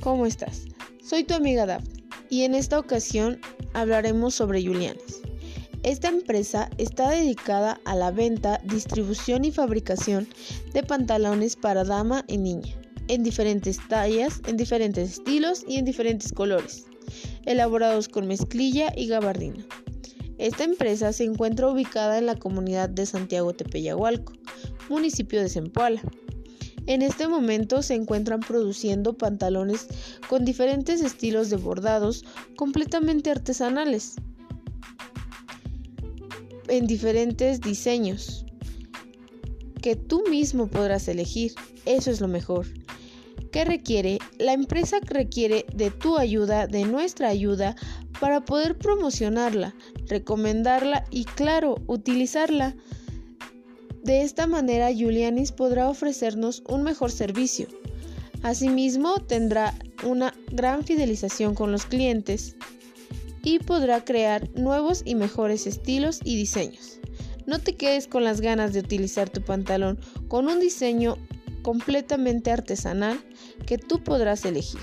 ¿cómo estás? Soy tu amiga Daphne y en esta ocasión hablaremos sobre Julianes. Esta empresa está dedicada a la venta, distribución y fabricación de pantalones para dama y niña, en diferentes tallas, en diferentes estilos y en diferentes colores, elaborados con mezclilla y gabardina. Esta empresa se encuentra ubicada en la comunidad de Santiago Tepeyahualco, municipio de Zempoala. En este momento se encuentran produciendo pantalones con diferentes estilos de bordados completamente artesanales en diferentes diseños que tú mismo podrás elegir. Eso es lo mejor. ¿Qué requiere? La empresa requiere de tu ayuda, de nuestra ayuda, para poder promocionarla, recomendarla y claro, utilizarla. De esta manera, Julianis podrá ofrecernos un mejor servicio. Asimismo, tendrá una gran fidelización con los clientes y podrá crear nuevos y mejores estilos y diseños. No te quedes con las ganas de utilizar tu pantalón con un diseño completamente artesanal que tú podrás elegir.